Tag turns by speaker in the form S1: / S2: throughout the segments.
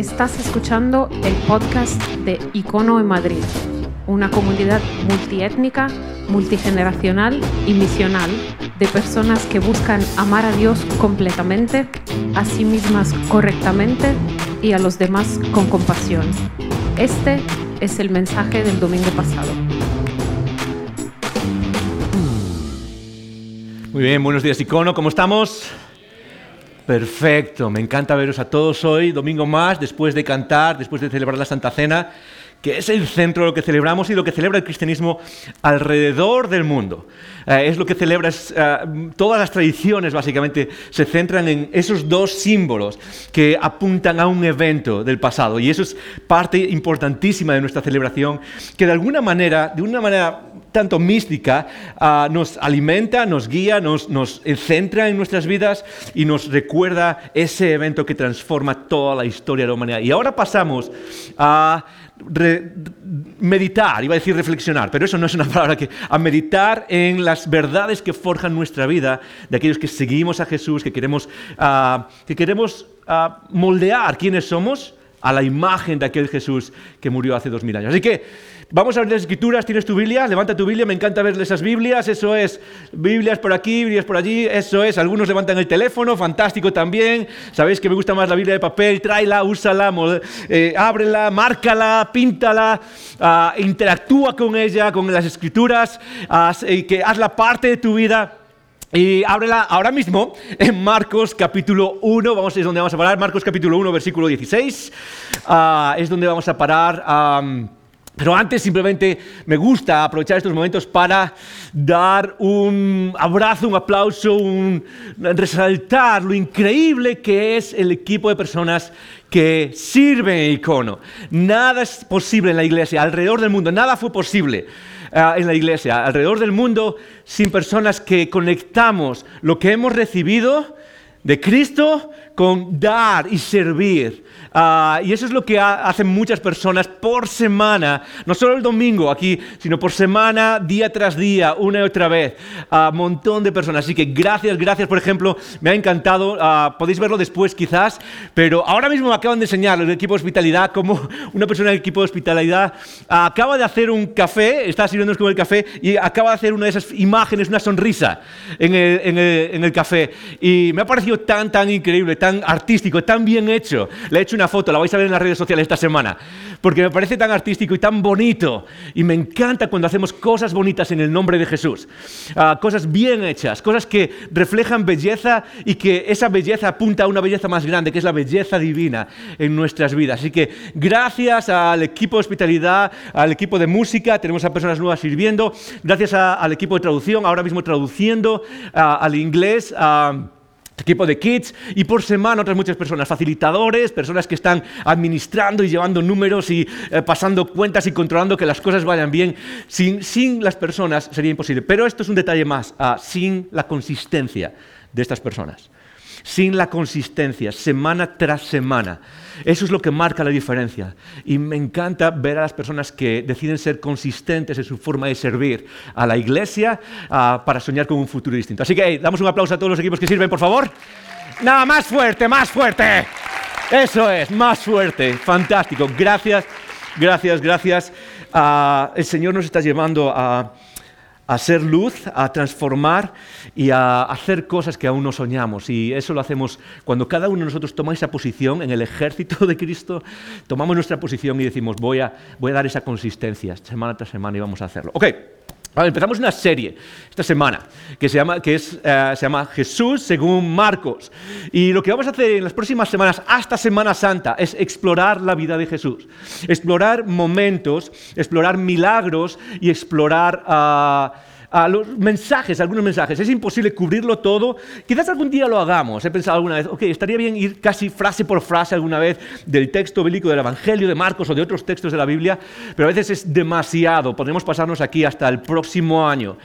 S1: Estás escuchando el podcast de Icono en Madrid, una comunidad multiétnica, multigeneracional y misional de personas que buscan amar a Dios completamente, a sí mismas correctamente y a los demás con compasión. Este es el mensaje del domingo pasado.
S2: Muy bien, buenos días Icono, ¿cómo estamos? Perfecto, me encanta veros a todos hoy, domingo más, después de cantar, después de celebrar la Santa Cena, que es el centro de lo que celebramos y lo que celebra el cristianismo alrededor del mundo. Eh, es lo que celebra, eh, todas las tradiciones básicamente se centran en esos dos símbolos que apuntan a un evento del pasado y eso es parte importantísima de nuestra celebración, que de alguna manera, de una manera tanto mística, ah, nos alimenta, nos guía, nos, centra en nuestras vidas y nos recuerda ese evento que transforma toda la historia de la humanidad. Y ahora pasamos a meditar, iba a decir reflexionar, pero eso no es una palabra que, a meditar en las verdades que forjan nuestra vida, de aquellos que seguimos a Jesús, que queremos, ah, que queremos ah, moldear quiénes somos a la imagen de aquel Jesús que murió hace dos mil años. Así que vamos a ver las escrituras. ¿Tienes tu Biblia? Levanta tu Biblia. Me encanta ver esas Biblias. Eso es. Biblias por aquí, Biblias por allí. Eso es. Algunos levantan el teléfono. Fantástico también. Sabéis que me gusta más la Biblia de papel. Tráela, úsala, eh, ábrela, márcala, píntala. Ah, interactúa con ella, con las escrituras. y que hazla parte de tu vida. Y ábrela ahora mismo en Marcos capítulo 1, vamos, es donde vamos a parar, Marcos capítulo 1, versículo 16, ah, es donde vamos a parar. pero antes simplemente me gusta aprovechar estos momentos para dar un abrazo, un aplauso, un, resaltar lo increíble que es el equipo de personas que sirven en icono. Nada es posible en la iglesia, alrededor del mundo, nada fue posible Ah, en la iglesia, alrededor del mundo, sin personas que conectamos lo que hemos recibido de Cristo con dar y servir. Ah, y eso es lo que hacen muchas personas por semana, no solo el domingo aquí, sino por semana, día tras día, una y otra vez. Un uh, montón de personas. Así que gracias, gracias, por ejemplo, me ha encantado. Ah, podéis verlo después quizás, pero ahora mismo me acaban de enseñar el equipo de hospitalidad, como una persona del equipo de hospitalidad acaba de hacer un café, está sirviéndonos con el café, y acaba de hacer una de esas imágenes, una sonrisa en el, en el, en el café. Y me ha parecido tan, tan increíble, tan artístico, tan bien hecho. Le he hecho una foto, la vais a ver en las redes sociales esta semana, porque me parece tan artístico y tan bonito. Y me encanta cuando hacemos cosas bonitas en el nombre de Jesús. Ah, cosas bien hechas, cosas que reflejan belleza y que esa belleza apunta a una belleza más grande, que es la belleza divina en nuestras vidas. Así que gracias al equipo de hospitalidad, al equipo de música, tenemos a personas nuevas sirviendo, gracias al equipo de traducción, ahora mismo traduciendo ah, al inglés equipo de kids y por semana otras muchas personas, facilitadores, personas que están administrando y llevando números y eh, pasando cuentas y controlando que las cosas vayan bien. Sin, sin las personas sería imposible. Pero esto es un detalle más, ah, sin la consistencia de estas personas sin la consistencia, semana tras semana. Eso es lo que marca la diferencia. Y me encanta ver a las personas que deciden ser consistentes en su forma de servir a la iglesia ah, para soñar con un futuro distinto. Así que damos un aplauso a todos los equipos que sirven, por favor. Nada, más fuerte, más fuerte. Eso es, más fuerte. Fantástico. Gracias, gracias, gracias. Ah, el Señor nos está llevando a a ser luz, a transformar y a hacer cosas que aún no soñamos. Y eso lo hacemos cuando cada uno de nosotros toma esa posición en el ejército de Cristo, tomamos nuestra posición y decimos, voy a, voy a dar esa consistencia semana tras semana y vamos a hacerlo. Ok. Empezamos una serie esta semana que, se llama, que es, eh, se llama Jesús según Marcos. Y lo que vamos a hacer en las próximas semanas, hasta Semana Santa, es explorar la vida de Jesús. Explorar momentos, explorar milagros y explorar... Uh, a los mensajes, algunos mensajes. Es imposible cubrirlo todo. Quizás algún día lo hagamos. He pensado alguna vez, ok, estaría bien ir casi frase por frase alguna vez del texto bíblico del Evangelio de Marcos o de otros textos de la Biblia, pero a veces es demasiado. Podemos pasarnos aquí hasta el próximo año.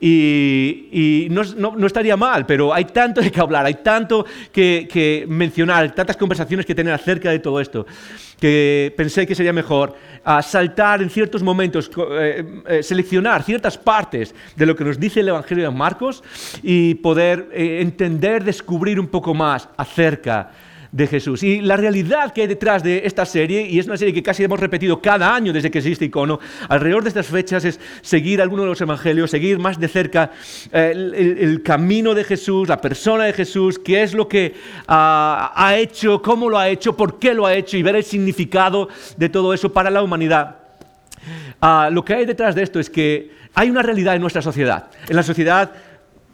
S2: Y, no, estaría mal, pero hay tanto de que hablar, hay tanto que, que mencionar, tantas conversaciones que tener acerca de todo esto que pensé que sería mejor a saltar en ciertos momentos, eh, eh, seleccionar ciertas partes de lo que nos dice el Evangelio de Marcos y poder eh, entender, descubrir un poco más acerca Jesús. Y la realidad que hay detrás de esta serie, y es una serie que casi hemos repetido cada año desde que existe Icono, alrededor de estas fechas es seguir alguno de los evangelios, seguir más de cerca eh, el, camino de Jesús, la persona de Jesús, qué es lo que ah, ha hecho, cómo lo ha hecho, por qué lo ha hecho y ver el significado de todo eso para la humanidad. Ah, lo que hay detrás de esto es que hay una realidad en nuestra sociedad. En la sociedad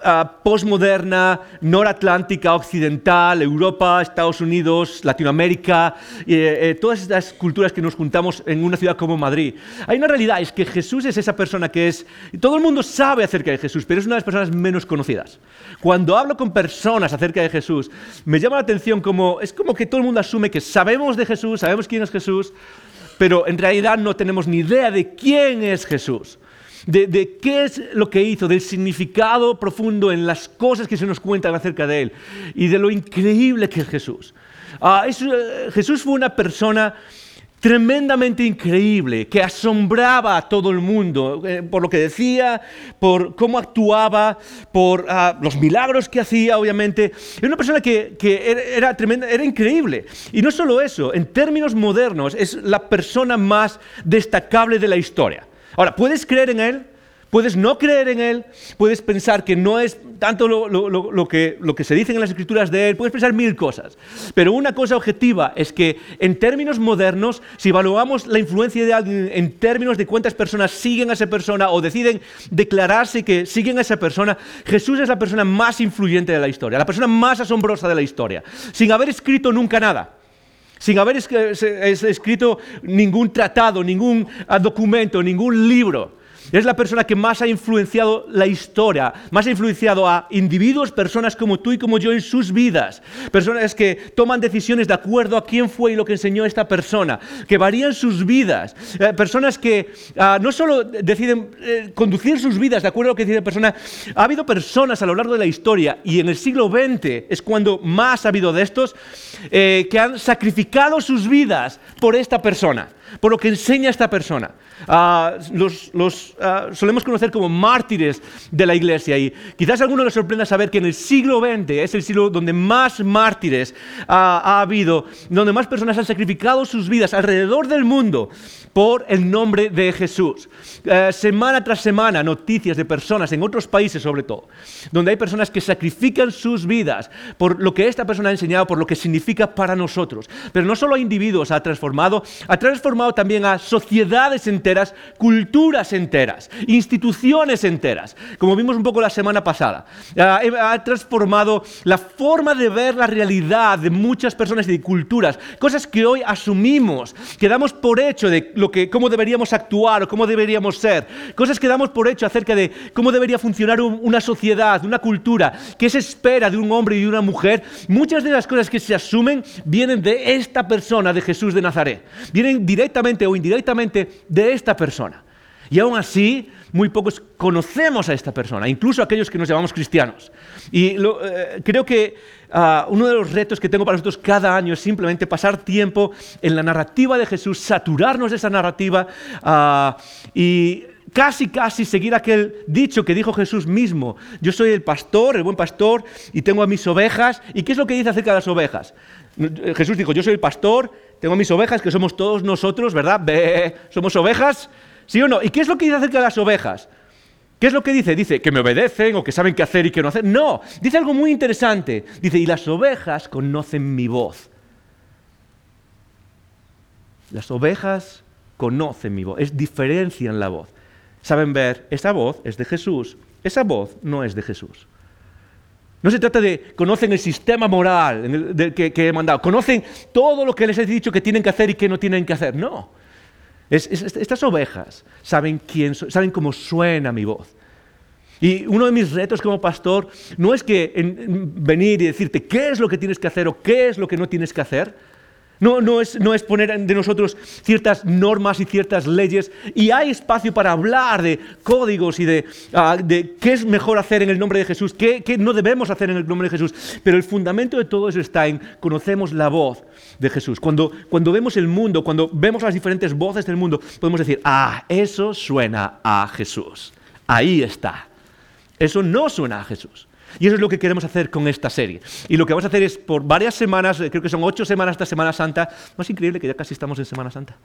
S2: uh, postmoderna, noratlántica, occidental, Europa, Estados Unidos, Latinoamérica, eh, eh, todas estas culturas que nos juntamos en una ciudad como Madrid. Hay una realidad, es que Jesús es esa persona que es... Todo el mundo sabe acerca de Jesús, pero es una de las personas menos conocidas. Cuando hablo con personas acerca de Jesús, me llama la atención como... Es como que todo el mundo asume que sabemos de Jesús, sabemos quién es Jesús, pero en realidad no tenemos ni idea de quién es Jesús de, qué es lo que hizo, del significado profundo en las cosas que se nos cuentan acerca de él y de lo increíble que es Jesús. Ah, eh, Jesús fue una persona tremendamente increíble, que asombraba a todo el mundo eh, por lo que decía, por cómo actuaba, por ah, los milagros que hacía, obviamente. Era una persona que, era, increíble. Y no solo eso, en términos modernos, es la persona más destacable de la historia. Ahora, puedes creer en Él, puedes no creer en Él, puedes pensar que no es tanto lo, que, lo que se dice en las escrituras de Él, puedes pensar mil cosas. Pero una cosa objetiva es que en términos modernos, si evaluamos la influencia de alguien en términos de cuántas personas siguen a esa persona o deciden declararse que siguen a esa persona, Jesús es la persona más influyente de la historia, la persona más asombrosa de la historia, sin haber escrito nunca nada sin haber escrito ningún tratado, ningún ah, documento, ningún libro. Es la persona que más ha influenciado la historia, más ha influenciado a individuos, personas como tú y como yo en sus vidas. Personas que toman decisiones de acuerdo a quién fue y lo que enseñó esta persona, que varían sus vidas. Eh, personas que ah, no solo deciden eh, conducir sus vidas de acuerdo a lo que la persona, ha habido personas a lo largo de la historia y en el siglo XX es cuando más ha habido de estos eh, que han sacrificado sus vidas por esta persona por lo que enseña esta persona. Ah, los, ah, solemos conocer como mártires de la iglesia y quizás a alguno le sorprenda saber que en el siglo XX es el siglo donde más mártires ha habido, donde más personas han sacrificado sus vidas alrededor del mundo por el nombre de Jesús. Eh, semana tras semana, noticias de personas en otros países sobre todo, donde hay personas que sacrifican sus vidas por lo que esta persona ha enseñado, por lo que significa para nosotros. Pero no solo a individuos ha transformado, ha transformado también a sociedades enteras, culturas enteras, instituciones enteras, como vimos un poco la semana pasada. Eh, ha transformado la forma de ver la realidad de muchas personas y de culturas, cosas que hoy asumimos, que damos por hecho de lo que, cómo deberíamos actuar o cómo deberíamos ser, cosas que damos por hecho acerca de cómo debería funcionar una sociedad, una cultura, qué se espera de un hombre y de una mujer, muchas de las cosas que se asumen vienen de esta persona, de Jesús de Nazaret, vienen directamente o indirectamente de esta persona. Y aún así, muy pocos conocemos a esta persona, incluso aquellos que nos llamamos cristianos. Y eh, creo que ah, uno de los retos que tengo para nosotros cada año es simplemente pasar tiempo en la narrativa de Jesús, saturarnos de esa narrativa ah, y casi, casi seguir aquel dicho que dijo Jesús mismo. Yo soy el pastor, el buen pastor, y tengo a mis ovejas. ¿Y qué es lo que dice acerca de las ovejas? Jesús dijo, yo soy el pastor, tengo mis ovejas, que somos todos nosotros, ¿verdad? somos ovejas, ¿sí o no? ¿Y qué es lo que dice acerca de las ovejas? ¿Qué es lo que dice? Dice que me obedecen o que saben qué hacer y qué no hacer. No, dice algo muy interesante. Dice, y las ovejas conocen mi voz. Las ovejas conocen mi voz, es diferencian la voz. Saben ver, esa voz es de Jesús, esa voz no es de Jesús. No se trata de conocen el sistema moral que, que, he mandado, conocen todo lo que les he dicho que tienen que hacer y que no tienen que hacer. No, estas ovejas saben quién saben cómo suena mi voz. Y uno de mis retos como pastor no es que venir y decirte qué es lo que tienes que hacer o qué es lo que no tienes que hacer, no, es, poner de nosotros ciertas normas y ciertas leyes. Y hay espacio para hablar de códigos y de, ah, qué es mejor hacer en el nombre de Jesús, qué, no debemos hacer en el nombre de Jesús. Pero el fundamento de todo eso está en conocemos la voz de Jesús. Cuando, cuando vemos el mundo, cuando vemos las diferentes voces del mundo, podemos decir, ah, eso suena a Jesús. Ahí está. Eso no suena a Jesús. Y eso es lo que queremos hacer con esta serie. Y lo que vamos a hacer es por varias semanas, eh, creo que son ocho semanas esta Semana Santa, no es increíble que ya casi estamos en Semana Santa.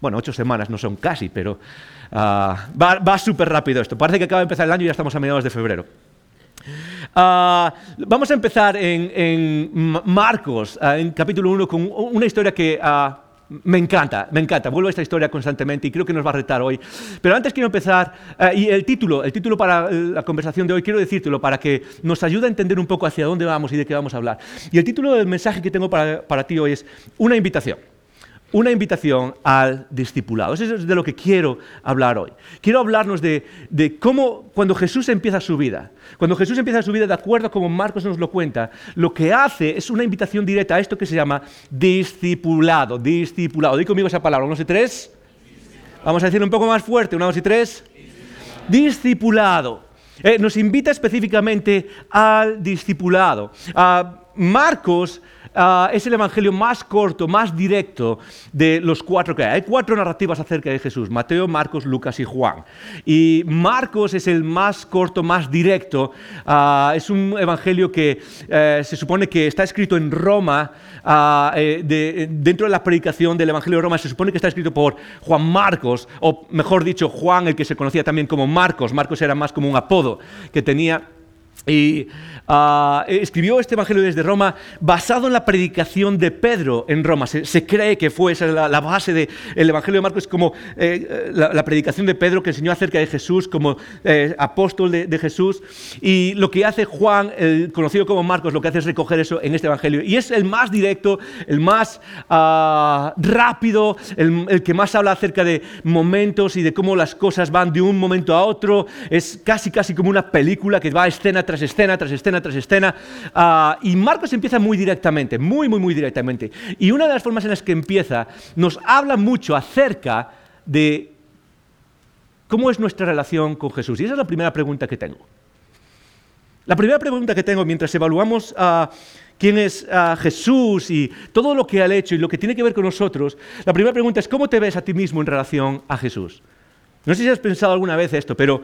S2: Bueno, ocho semanas no son casi, pero ah, va, súper rápido esto. Parece que acaba de empezar el año y ya estamos a mediados de febrero. Ah, vamos a empezar en, Marcos, ah, en capítulo 1, con una historia que me encanta, me encanta. Vuelvo a esta historia constantemente y creo que nos va a retar hoy. Pero antes quiero empezar, eh, y el título, el título para la conversación de hoy, quiero decírtelo para que nos ayude a entender un poco hacia dónde vamos y de qué vamos a hablar. Y el título del mensaje que tengo para, para ti hoy es Una invitación una invitación al discipulado. Eso es de lo que quiero hablar hoy. Quiero hablarnos de, cómo cuando Jesús empieza su vida, cuando Jesús empieza su vida de acuerdo como Marcos nos lo cuenta, lo que hace es una invitación directa a esto que se llama discipulado, discipulado. Di conmigo esa palabra, unos y tres. Vamos a decir un poco más fuerte, unos y tres. Discipulado. Eh, nos invita específicamente al discipulado. Ah, Marcos Ah, es el evangelio más corto, más directo de los cuatro que hay. Hay cuatro narrativas acerca de Jesús, Mateo, Marcos, Lucas y Juan. Y Marcos es el más corto, más directo. Ah, es un evangelio que eh, se supone que está escrito en Roma, ah, eh, dentro de la predicación del evangelio de Roma, se supone que está escrito por Juan Marcos, o mejor dicho, Juan, el que se conocía también como Marcos. Marcos era más como un apodo que tenía. Y Ah, escribió este Evangelio desde Roma basado en la predicación de Pedro en Roma. Se, cree que fue esa la, base del Evangelio de Marcos, como eh, la, predicación de Pedro que enseñó acerca de Jesús como eh, apóstol de, Jesús. Y lo que hace Juan, el conocido como Marcos, lo que hace es recoger eso en este Evangelio. Y es el más directo, el más ah, rápido, el, el que más habla acerca de momentos y de cómo las cosas van de un momento a otro. Es casi, casi como una película que va escena tras escena tras escena tras escena. Ah, y Marcos empieza muy directamente, muy, muy, muy directamente. Y una de las formas en las que empieza nos habla mucho acerca de cómo es nuestra relación con Jesús. Y esa es la primera pregunta que tengo. La primera pregunta que tengo mientras evaluamos a quién es Jesús y todo lo que ha hecho y lo que tiene que ver con nosotros, la primera pregunta es ¿cómo te ves a ti mismo en relación a Jesús? No sé si has pensado alguna vez esto, pero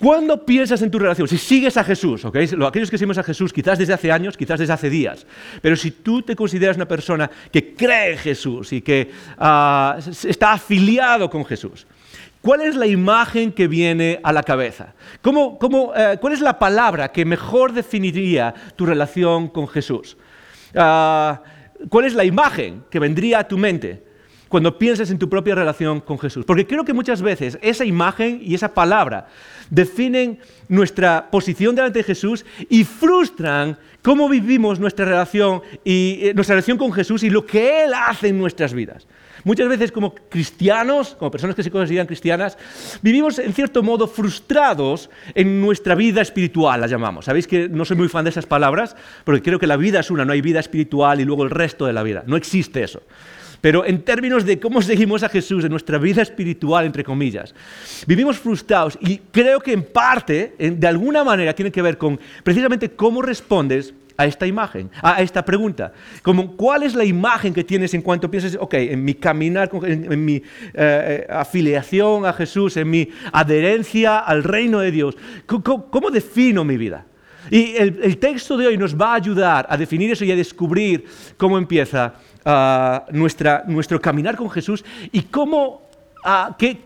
S2: ¿Cuándo piensas en tu relación? Si sigues a Jesús, aquellos que seguimos a Jesús quizás desde hace años, quizás desde hace días, pero si tú te consideras una persona que cree en Jesús y que ah, está afiliado con Jesús, ¿cuál es la imagen que viene a la cabeza? Eh, ¿Cuál es la palabra que mejor definiría tu relación con Jesús? Ah, ¿Cuál es la imagen que vendría a tu mente? cuando piensas en tu propia relación con Jesús. Porque creo que muchas veces esa imagen y esa palabra definen nuestra posición delante de Jesús y frustran cómo vivimos nuestra relación, y, eh, nuestra relación con Jesús y lo que Él hace en nuestras vidas. Muchas veces como cristianos, como personas que se consideran cristianas, vivimos en cierto modo frustrados en nuestra vida espiritual, la llamamos. Sabéis que no soy muy fan de esas palabras, porque creo que la vida es una, no hay vida espiritual y luego el resto de la vida. No existe eso. Pero en términos de cómo seguimos a Jesús en nuestra vida espiritual, entre comillas, vivimos frustrados y creo que en parte, de alguna manera, tiene que ver con precisamente cómo respondes a esta imagen, a esta pregunta. Como, ¿Cuál es la imagen que tienes en cuanto piensas, ok, en mi caminar, en, mi eh, eh, afiliación a Jesús, en mi adherencia al reino de Dios? ¿Cómo, defino mi vida? Y el, el, texto de hoy nos va a ayudar a definir eso y a descubrir cómo empieza nuestra, nuestro caminar con Jesús y cómo,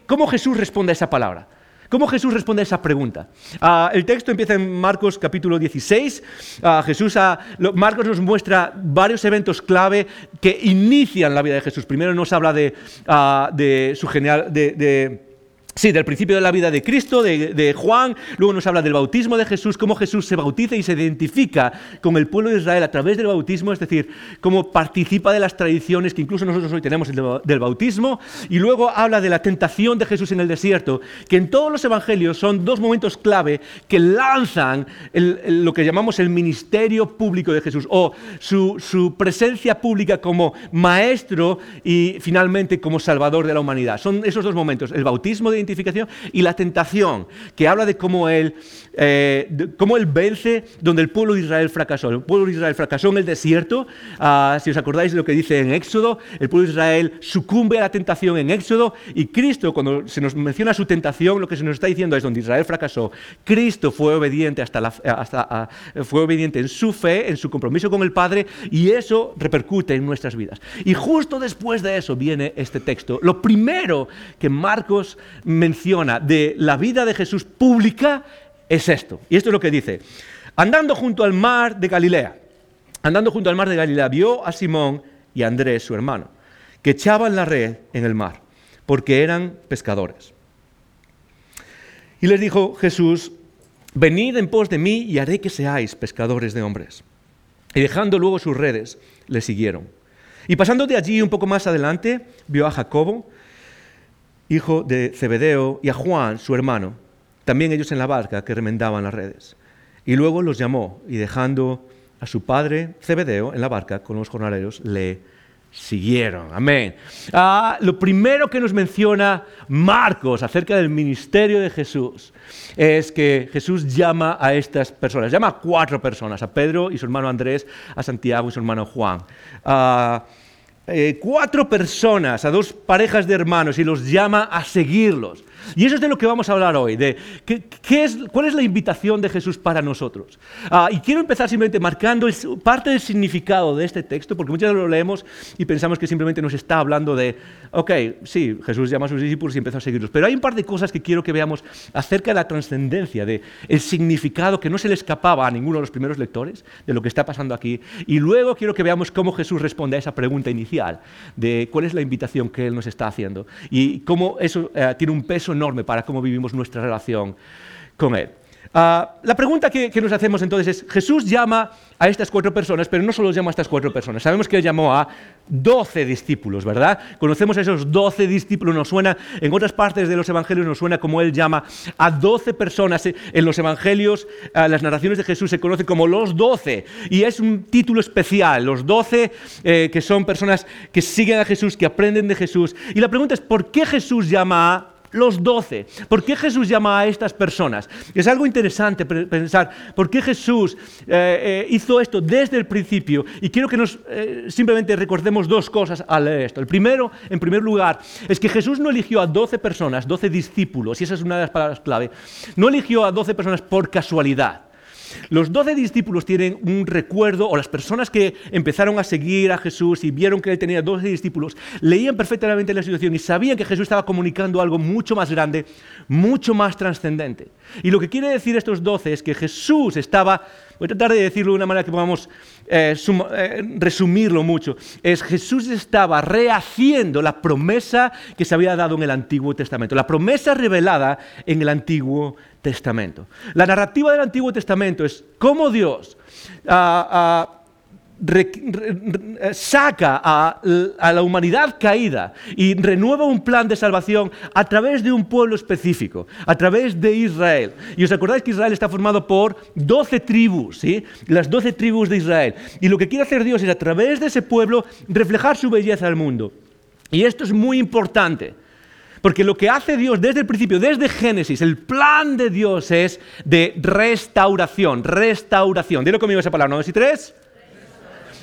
S2: cómo Jesús responde a esa palabra. ¿Cómo Jesús responde a esa pregunta? el texto empieza en Marcos capítulo 16. Jesús, Marcos nos muestra varios eventos clave que inician la vida de Jesús. Primero nos habla de, de su genial... de Sí, del principio de la vida de Cristo, de, Juan, luego nos habla del bautismo de Jesús, cómo Jesús se bautiza y se identifica con el pueblo de Israel a través del bautismo, es decir, cómo participa de las tradiciones que incluso nosotros hoy tenemos del bautismo, y luego habla de la tentación de Jesús en el desierto, que en todos los evangelios son dos momentos clave que lanzan lo que llamamos el ministerio público de Jesús, o su, su presencia pública como maestro y finalmente como salvador de la humanidad. Son esos dos momentos, el bautismo de identificación, y la tentación, que habla de cómo él, eh, cómo él vence donde el pueblo de Israel fracasó. El pueblo de Israel fracasó en el desierto, ah, si os acordáis de lo que dice en Éxodo, el pueblo de Israel sucumbe a la tentación en Éxodo, y Cristo, cuando se nos menciona su tentación, lo que se nos está diciendo es donde Israel fracasó, Cristo fue obediente, hasta la, hasta, ah, fue obediente en su fe, en su compromiso con el Padre, y eso repercute en nuestras vidas. Y justo después de eso viene este texto. Lo primero que Marcos menciona de la vida de Jesús pública es esto. Y esto es lo que dice. Andando junto al mar de Galilea, andando junto al mar de Galilea, vio a Simón y a Andrés, su hermano, que echaban la red en el mar, porque eran pescadores. Y les dijo Jesús, venid en pos de mí y haré que seáis pescadores de hombres. Y dejando luego sus redes, le siguieron. Y pasando de allí un poco más adelante, vio a Jacobo, hijo de Zebedeo, y a Juan, su hermano, también ellos en la barca que remendaban las redes. Y luego los llamó y dejando a su padre Zebedeo en la barca con los jornaleros, le siguieron. Amén. Ah, lo primero que nos menciona Marcos acerca del ministerio de Jesús es que Jesús llama a estas personas, llama a cuatro personas, a Pedro y su hermano Andrés, a Santiago y su hermano Juan. Ah, eh, cuatro personas, a dos parejas de hermanos y los llama a seguirlos. Y eso es de lo que vamos a hablar hoy, de qué, es, cuál es la invitación de Jesús para nosotros. Ah, y quiero empezar simplemente marcando parte del significado de este texto, porque muchas veces lo leemos y pensamos que simplemente nos está hablando de, ok, sí, Jesús llama a sus discípulos y empezó a seguirlos, pero hay un par de cosas que quiero que veamos acerca de la trascendencia, de el significado que no se le escapaba a ninguno de los primeros lectores de lo que está pasando aquí. Y luego quiero que veamos cómo Jesús responde a esa pregunta inicial de cuál es la invitación que Él nos está haciendo y cómo eso eh, tiene un peso enorme para cómo vivimos nuestra relación con Él. Ah, la pregunta que, nos hacemos entonces es, Jesús llama a estas cuatro personas, pero no solo llama a estas cuatro personas, sabemos que llamó a doce discípulos, ¿verdad? Conocemos a esos doce discípulos, nos suena, en otras partes de los evangelios nos suena como Él llama a doce personas, en los evangelios, las narraciones de Jesús se conoce como los doce, y es un título especial, los doce eh, que son personas que siguen a Jesús, que aprenden de Jesús, y la pregunta es, ¿por qué Jesús llama a los doce. ¿Por qué Jesús llama a estas personas? Es algo interesante pensar por qué Jesús eh, eh, hizo esto desde el principio. Y quiero que nos eh, simplemente recordemos dos cosas al leer esto. El primero, en primer lugar, es que Jesús no eligió a doce personas, doce discípulos, y esa es una de las palabras clave. No eligió a doce personas por casualidad. Los doce discípulos tienen un recuerdo, o las personas que empezaron a seguir a Jesús y vieron que él tenía doce discípulos, leían perfectamente la situación y sabían que Jesús estaba comunicando algo mucho más grande, mucho más trascendente. Y lo que quiere decir estos doce es que Jesús estaba, voy a tratar de decirlo de una manera que podamos eh, eh, resumirlo mucho, es Jesús estaba rehaciendo la promesa que se había dado en el Antiguo Testamento, la promesa revelada en el Antiguo Testamento. La narrativa del Antiguo Testamento es cómo Dios ah, ah, saca a, la humanidad caída y renueva un plan de salvación a través de un pueblo específico, a través de Israel. Y os acordáis que Israel está formado por doce tribus, ¿sí? las doce tribus de Israel. Y lo que quiere hacer Dios es a través de ese pueblo reflejar su belleza al mundo. Y esto es muy importante. Porque lo que hace Dios desde el principio, desde Génesis, el plan de Dios es de restauración, restauración. Dilo conmigo esa palabra, ¿no? ¿Y tres?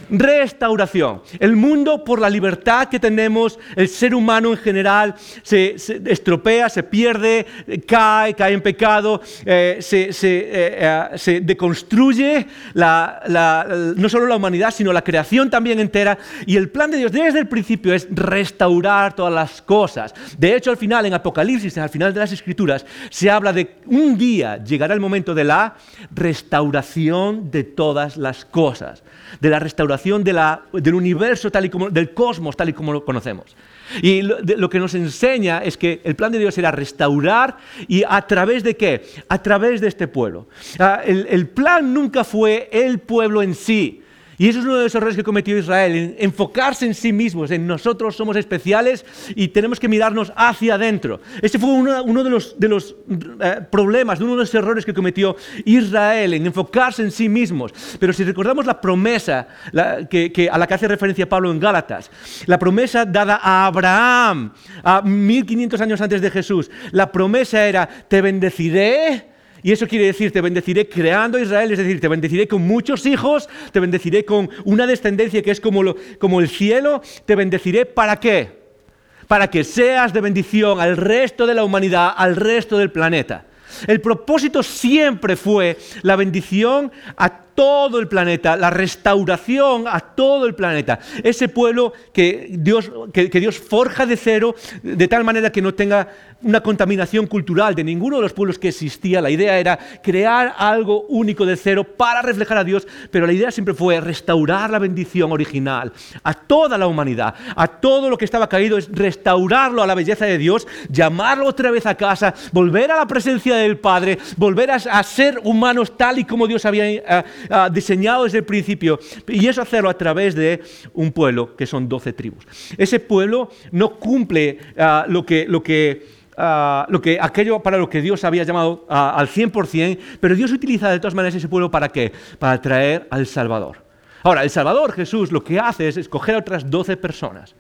S2: Restauración. El mundo, por la libertad que tenemos, el ser humano en general, se, estropea, se pierde, cae, cae en pecado, eh, se, eh, eh, deconstruye no solo la humanidad, sino la creación también entera. Y el plan de Dios desde el principio es restaurar todas las cosas. De hecho, al final, en Apocalipsis, al final de las Escrituras, se habla de un día llegará el momento de la restauración de todas las cosas, de la restauración del universo tal y como, del cosmos tal y como lo conocemos. Y lo, que nos enseña es que el plan de Dios era restaurar y a través de qué? A través de este pueblo. Ah, el, plan nunca fue el pueblo en sí. Y eso es uno de los errores que cometió Israel, en enfocarse en sí mismos, en nosotros somos especiales y tenemos que mirarnos hacia adentro. Este fue uno, de los, eh, problemas, uno de los errores que cometió Israel, en enfocarse en sí mismos. Pero si recordamos la promesa que, a la que hace referencia Pablo en Gálatas, la promesa dada a Abraham a 1500 años antes de Jesús, la promesa era, te bendeciré y eso quiere decir, te bendeciré creando Israel, es decir, te bendeciré con muchos hijos, te bendeciré con una descendencia que es como, como el cielo, te bendeciré para qué? Para que seas de bendición al resto de la humanidad, al resto del planeta. El propósito siempre fue la bendición a todo el planeta, la restauración a todo el planeta. Ese pueblo que Dios, que, Dios forja de cero de tal manera que no tenga una contaminación cultural de ninguno de los pueblos que existía. La idea era crear algo único de cero para reflejar a Dios, pero la idea siempre fue restaurar la bendición original a toda la humanidad, a todo lo que estaba caído, es restaurarlo a la belleza de Dios, llamarlo otra vez a casa, volver a la presencia del Padre, volver a, ser humanos tal y como Dios había eh, diseñado desde el principio, y eso hacerlo a través de un pueblo que son doce tribus. Ese pueblo no cumple eh, lo que... Lo que Ah, lo que, aquello para lo que Dios había llamado ah, al 100%, pero Dios utiliza de todas maneras ese pueblo para qué? Para traer al Salvador. Ahora, el Salvador, Jesús, lo que hace es escoger a otras 12 personas.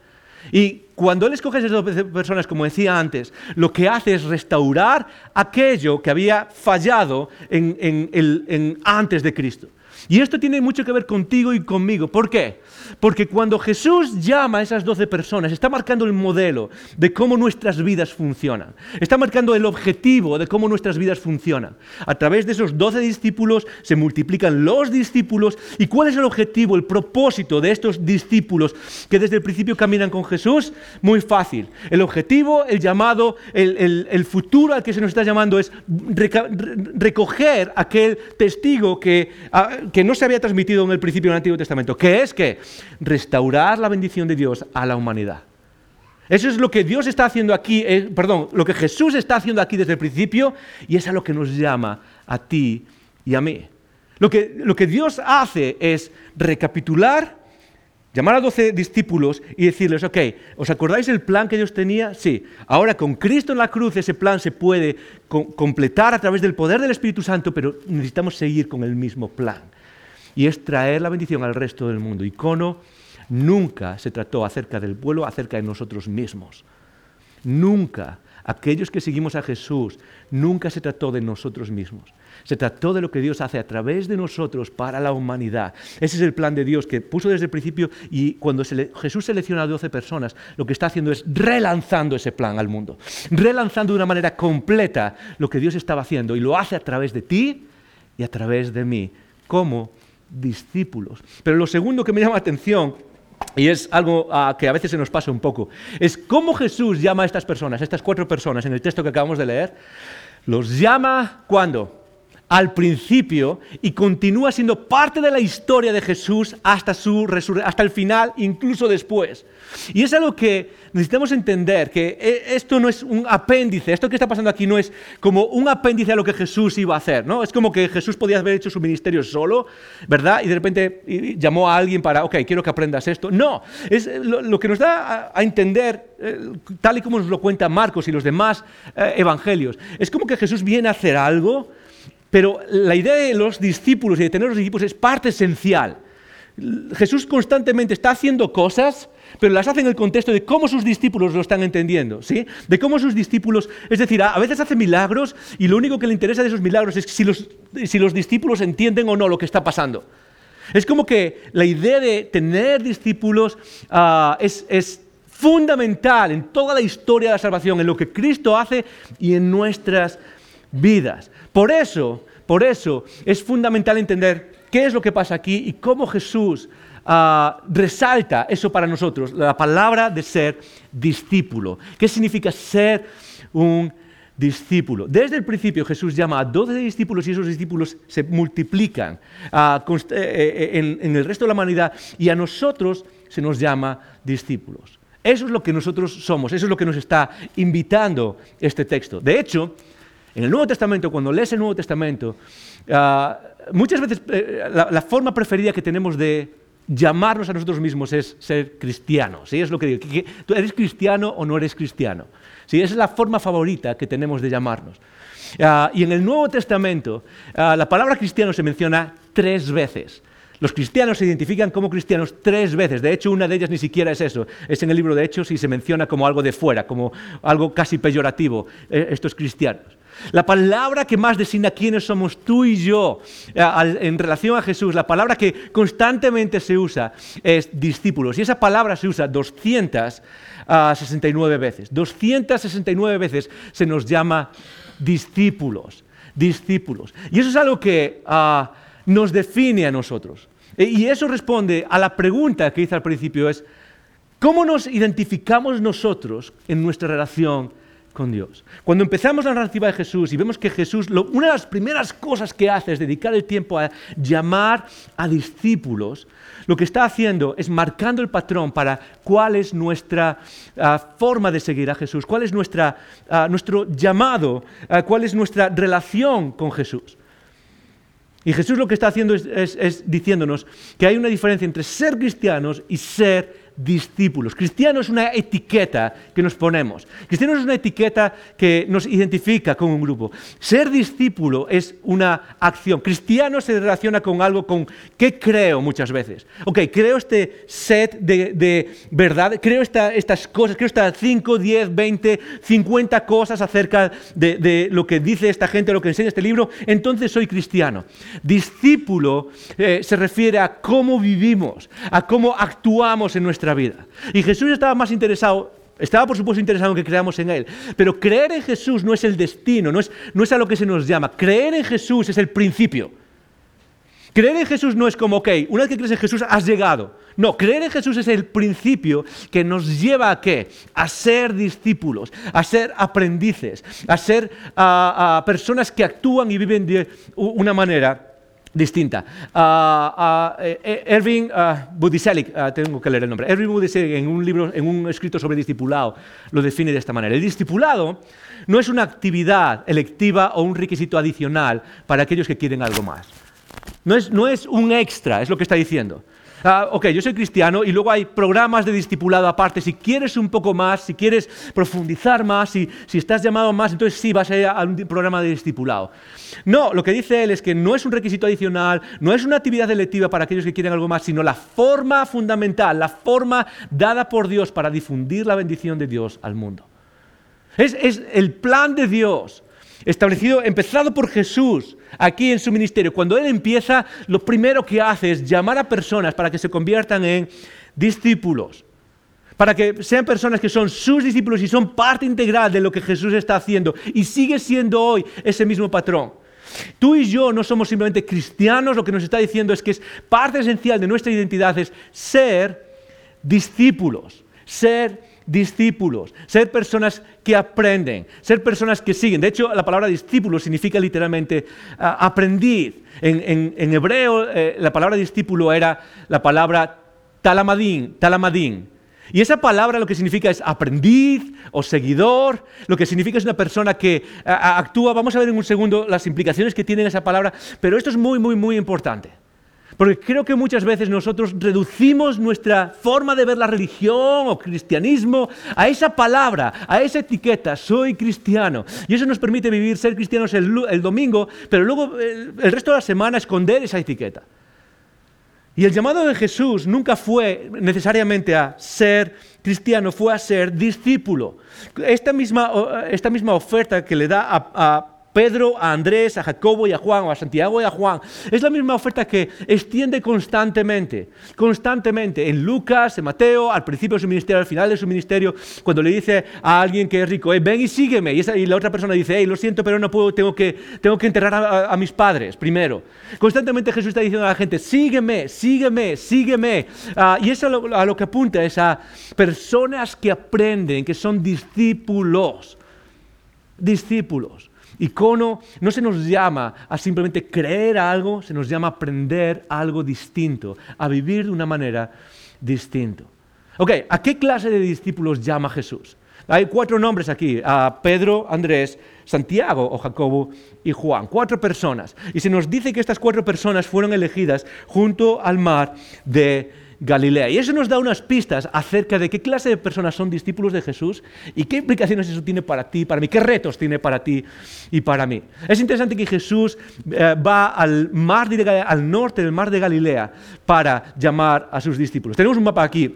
S2: Y cuando Él escoge a esas 12 personas, como decía antes, lo que hace es restaurar aquello que había fallado en, antes de Cristo. Y esto tiene mucho que ver contigo y conmigo. ¿Por qué? Porque cuando Jesús llama a esas doce personas, está marcando el modelo de cómo nuestras vidas funcionan. Está marcando el objetivo de cómo nuestras vidas funcionan. A través de esos doce discípulos se multiplican los discípulos. ¿Y cuál es el objetivo, el propósito de estos discípulos que desde el principio caminan con Jesús? Muy fácil. El objetivo, el llamado, el, futuro al que se nos está llamando es recoger aquel testigo que, ah, que no se había transmitido en el principio del Antiguo Testamento, que es que restaurar la bendición de Dios a la humanidad. Eso es lo que Dios está haciendo aquí, eh, perdón, lo que Jesús está haciendo aquí desde el principio y es a lo que nos llama a ti y a mí. Lo que, lo que Dios hace es recapitular, llamar a doce discípulos y decirles, ok, ¿os acordáis el plan que Dios tenía? Sí, ahora con Cristo en la cruz ese plan se puede completar a través del poder del Espíritu Santo, pero necesitamos seguir con el mismo plan y es traer la bendición al resto del mundo. Icono nunca se trató acerca del pueblo, acerca de nosotros mismos. Nunca. Aquellos que seguimos a Jesús, nunca se trató de nosotros mismos. Se trató de lo que Dios hace a través de nosotros para la humanidad. Ese es el plan de Dios que puso desde el principio y cuando Jesús selecciona a 12 personas, lo que está haciendo es relanzando ese plan al mundo. Relanzando de una manera completa lo que Dios estaba haciendo y lo hace a través de ti y a través de mí. ¿Cómo? Discípulos. Pero lo segundo que me llama la atención, y es algo que a veces se nos pasa un poco, es cómo Jesús llama a estas personas, estas cuatro personas en el texto que acabamos de leer, los llama cuando? Al principio y continúa siendo parte de la historia de Jesús hasta, su hasta el final, incluso después. Y es algo que necesitamos entender, que e, esto no es un apéndice, esto que está pasando aquí no es como un apéndice a lo que Jesús iba a hacer, ¿no? Es como que Jesús podía haber hecho su ministerio solo, ¿verdad? Y de repente llamó a alguien para, ok, quiero que aprendas esto. No, es lo, que nos da a, entender, eh, tal y como nos lo cuenta Marcos y los demás eh, evangelios, es como que Jesús viene a hacer algo, pero la idea de los discípulos y de tener los discípulos es parte esencial. Jesús constantemente está haciendo cosas pero las hace en el contexto de cómo sus discípulos lo están entendiendo, ¿sí? De cómo sus discípulos, es decir, a, veces hace milagros y lo único que le interesa de esos milagros es si los, discípulos entienden o no lo que está pasando. Es como que la idea de tener discípulos ah, es fundamental en toda la historia de la salvación, en lo que Cristo hace y en nuestras vidas. Por eso, por eso es fundamental entender qué es lo que pasa aquí y cómo Jesús Ah, resalta eso para nosotros, la palabra de ser discípulo. ¿Qué significa ser un discípulo? Desde el principio Jesús llama a 12 discípulos y esos discípulos se multiplican ah, eh, eh, en, en el resto de la humanidad y a nosotros se nos llama discípulos. Eso es lo que nosotros somos, eso es lo que nos está invitando este texto. De hecho, en el Nuevo Testamento, cuando lees el Nuevo Testamento, ah, muchas veces eh, la, forma preferida que tenemos de llamarnos a nosotros mismos es ser cristianos. ¿sí? Es lo que digo. ¿Tú eres cristiano o no eres cristiano? ¿Sí? Esa es la forma favorita que tenemos de llamarnos. Ah, y en el Nuevo Testamento, ah, la palabra cristiano se menciona tres veces. Los cristianos se identifican como cristianos tres veces. De hecho, una de ellas ni siquiera es eso. Es en el libro de Hechos y se menciona como algo de fuera, como algo casi peyorativo, eh, estos cristianos. La palabra que más designa quiénes somos tú y yo eh, en relación a Jesús, la palabra que constantemente se usa es discípulos. Y esa palabra se usa 269 veces. 269 veces se nos llama discípulos. Discípulos. Y eso es algo que ah, nos define a nosotros. E, y eso responde a la pregunta que hice al principio, es, ¿cómo nos identificamos nosotros en nuestra relación Cuando empezamos la narrativa de Jesús y vemos que Jesús, una de las primeras cosas que hace es dedicar el tiempo a llamar a discípulos, lo que está haciendo es marcando el patrón para cuál es nuestra ah, forma de seguir a Jesús, cuál es nuestra, ah, nuestro llamado, ah, cuál es nuestra relación con Jesús. Y Jesús lo que está haciendo es, diciéndonos que hay una diferencia entre ser cristianos y ser discípulos. Cristiano es una etiqueta que nos ponemos. Cristiano es una etiqueta que nos identifica con un grupo. Ser discípulo es una acción. Cristiano se relaciona con algo con qué creo muchas veces. Ok, creo este set de, verdad, creo estas cosas, creo estas 5, 10, 20, 50 cosas acerca de, lo que dice esta gente, lo que enseña este libro, entonces soy cristiano. Discípulo eh, se refiere a cómo vivimos, a cómo actuamos en nuestra vida. Y Jesús estaba más interesado, estaba por supuesto interesado en que creamos en Él, pero creer en Jesús no es el destino, no es, no es a lo que se nos llama. Creer en Jesús es el principio. Creer en Jesús no es como, ok, una vez que crees en Jesús has llegado. No, creer en Jesús es el principio que nos lleva a qué? A ser discípulos, a ser aprendices, a ser personas que actúan y viven de una manera distinta. Uh, Erwin Budiselic, tengo que leer el nombre, Erwin Budiselic en un libro, en un escrito sobre discipulado, lo define de esta manera. El discipulado no es una actividad electiva o un requisito adicional para aquellos que quieren algo más. No es, no es un extra, es lo que está diciendo. Ah, ok, yo soy cristiano y luego hay programas de discipulado aparte. Si quieres un poco más, si quieres profundizar más, si, si estás llamado más, entonces sí vas a ir a un programa de discipulado. No, lo que dice él es que no es un requisito adicional, no es una actividad electiva para aquellos que quieren algo más, sino la forma fundamental, la forma dada por Dios para difundir la bendición de Dios al mundo. Es, es el plan de Dios establecido, empezado por Jesús aquí en su ministerio. Cuando Él empieza, lo primero que hace es llamar a personas para que se conviertan en discípulos, para que sean personas que son sus discípulos y son parte integral de lo que Jesús está haciendo y sigue siendo hoy ese mismo patrón. Tú y yo no somos simplemente cristianos, lo que nos está diciendo es que es parte esencial de nuestra identidad es ser discípulos, ser discípulos, ser personas que aprenden, ser personas que siguen. De hecho, la palabra discípulo significa literalmente ah, aprendid. En, hebreo, eh, la palabra discípulo era la palabra talamadín, talamadín. Y esa palabra lo que significa es aprendiz o seguidor, lo que significa es una persona que actúa, vamos a ver en un segundo las implicaciones que tiene esa palabra, pero esto es muy, muy, muy importante. Porque creo que muchas veces nosotros reducimos nuestra forma de ver la religión o cristianismo a esa palabra, a esa etiqueta, soy cristiano. Y eso nos permite vivir, ser cristianos el, domingo, pero luego el, el resto de la semana esconder esa etiqueta. Y el llamado de Jesús nunca fue necesariamente a ser cristiano, fue a ser discípulo. Esta misma, esta misma oferta que le da a Pedro, a Andrés, a Jacobo y a Juan, o a Santiago y a Juan. Es la misma oferta que extiende constantemente, constantemente. En Lucas, en Mateo, al principio de su ministerio, al final de su ministerio, cuando le dice a alguien que es rico, ven y sígueme. Y, la otra persona dice, hey, lo siento, pero no puedo, tengo que, tengo que enterrar a, mis padres primero. Constantemente Jesús está diciendo a la gente, sígueme, sígueme, sígueme. Ah, y eso a lo, a lo que apunta es a personas que aprenden, que son discípulos. Discípulos. Icono no se nos llama a simplemente creer algo, se nos llama a aprender algo distinto, a vivir de una manera distinta. Ok, ¿a qué clase de discípulos llama Jesús? Hay cuatro nombres aquí, a Pedro, Andrés, Santiago o Jacobo y Juan, cuatro personas. Y se nos dice que estas cuatro personas fueron elegidas junto al mar de Galilea. Y eso nos da unas pistas acerca de qué clase de personas son discípulos de Jesús y qué implicaciones eso tiene para ti, para mí, qué retos tiene para ti y para mí. Es interesante que Jesús eh, va al mar de, al norte del mar de Galilea para llamar a sus discípulos. Tenemos un mapa aquí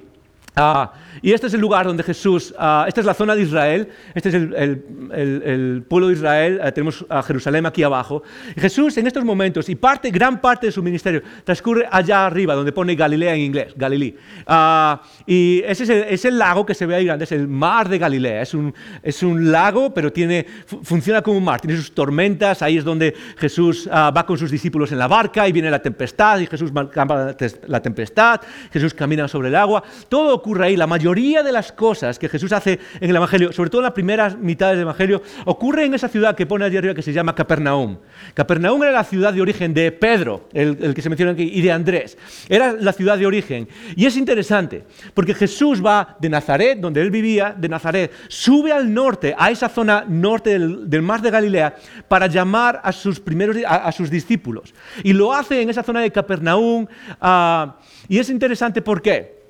S2: Ah, y este es el lugar donde Jesús, ah, esta es la zona de Israel, este es el, pueblo de Israel, eh, tenemos a Jerusalén aquí abajo. Jesús en estos momentos, y parte, gran parte de su ministerio, transcurre allá arriba, donde pone Galilea en inglés, Galilí. Ah, y ese es el, lago que se ve ahí grande, es el mar de Galilea. Es un, lago, pero tiene, funciona como un mar, tiene sus tormentas, ahí es donde Jesús va con sus discípulos en la barca y viene la tempestad, y Jesús la tempestad, Jesús camina sobre el agua. Todo ocurre ahí. La mayoría de las cosas que Jesús hace en el Evangelio, sobre todo en las primeras mitades del Evangelio, ocurre en esa ciudad que pone allí arriba que se llama Capernaum. Capernaum era la ciudad de origen de Pedro, el, que se menciona aquí, y de Andrés. Era la ciudad de origen. Y es interesante, porque Jesús va de Nazaret, donde él vivía, de Nazaret, sube al norte, a esa zona norte del, mar de Galilea, para llamar a sus, primeros, a, sus discípulos. Y lo hace en esa zona de Capernaum. Ah, y es interesante, ¿por qué?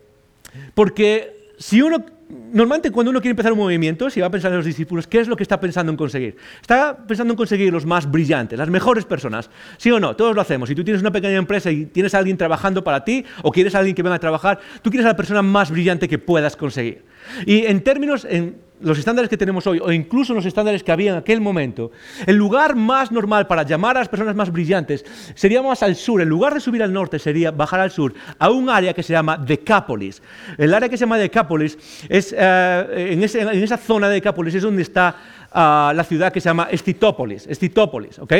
S2: Porque si uno, normalmente cuando uno quiere empezar un movimiento, si va a pensar en los discípulos, ¿qué es lo que está pensando en conseguir? Está pensando en conseguir los más brillantes, las mejores personas. ¿Sí o no? Todos lo hacemos. Si tú tienes una pequeña empresa y tienes a alguien trabajando para ti, o quieres a alguien que venga a trabajar, tú quieres a la persona más brillante que puedas conseguir. Y en términos, en, los estándares que tenemos hoy, o incluso los estándares que había en aquel momento, el lugar más normal para llamar a las personas más brillantes sería más al sur. En lugar de subir al norte, sería bajar al sur, a un área que se llama Decápolis. El área que se llama Decápolis es, eh, en, en, esa zona de Decápolis es donde está la ciudad que se llama Estitópolis. Estitópolis, ¿ok?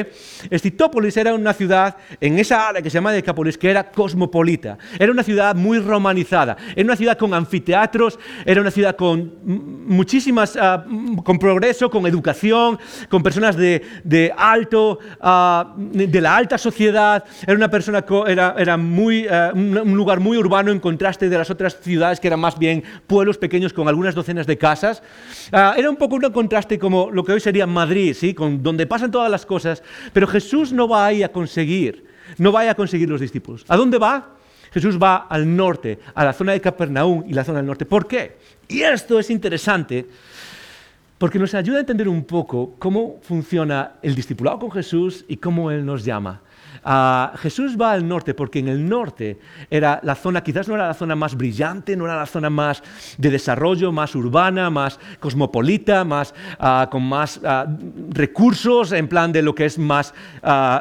S2: Estitópolis era una ciudad en esa área que se llama Decápolis que era cosmopolita. Era una ciudad muy romanizada. Era una ciudad con anfiteatros, era una ciudad con muchísimas, ah, con progreso, con educación, con personas de, alto, ah, de la alta sociedad. Era una persona, era, era muy, ah, un lugar muy urbano en contraste de las otras ciudades que eran más bien pueblos pequeños con algunas docenas de casas. era un poco un contraste como lo que hoy sería Madrid, ¿sí? Con, donde pasan todas las cosas, pero Jesús no va ahí a conseguir, no va a conseguir los discípulos. ¿A dónde va? Jesús va al norte, a la zona de Capernaum y la zona del norte. ¿Por qué? Y esto es interesante porque nos ayuda a entender un poco cómo funciona el discipulado con Jesús y cómo Él nos llama. Ah, Jesús va al norte porque en el norte era la zona, quizás no era la zona más brillante, no era la zona más de desarrollo, más urbana, más cosmopolita, más, ah, con más ah, recursos en plan de lo que es más